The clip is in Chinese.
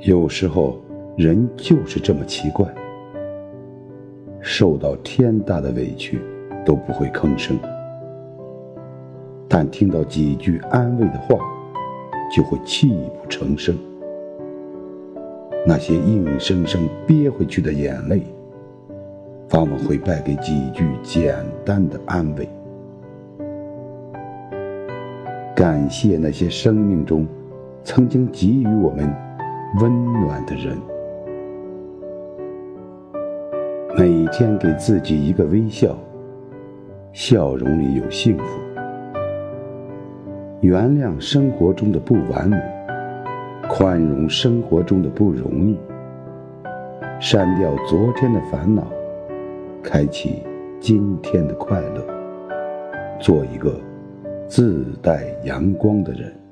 有时候，人就是这么奇怪，受到天大的委屈都不会吭声，但听到几句安慰的话，就会泣不成声。那些硬生生憋回去的眼泪，往往会败给几句简单的安慰。感谢那些生命中曾经给予我们温暖的人。每天给自己一个微笑，笑容里有幸福。原谅生活中的不完美，宽容生活中的不容易。删掉昨天的烦恼，开启今天的快乐。做一个。自带阳光的人。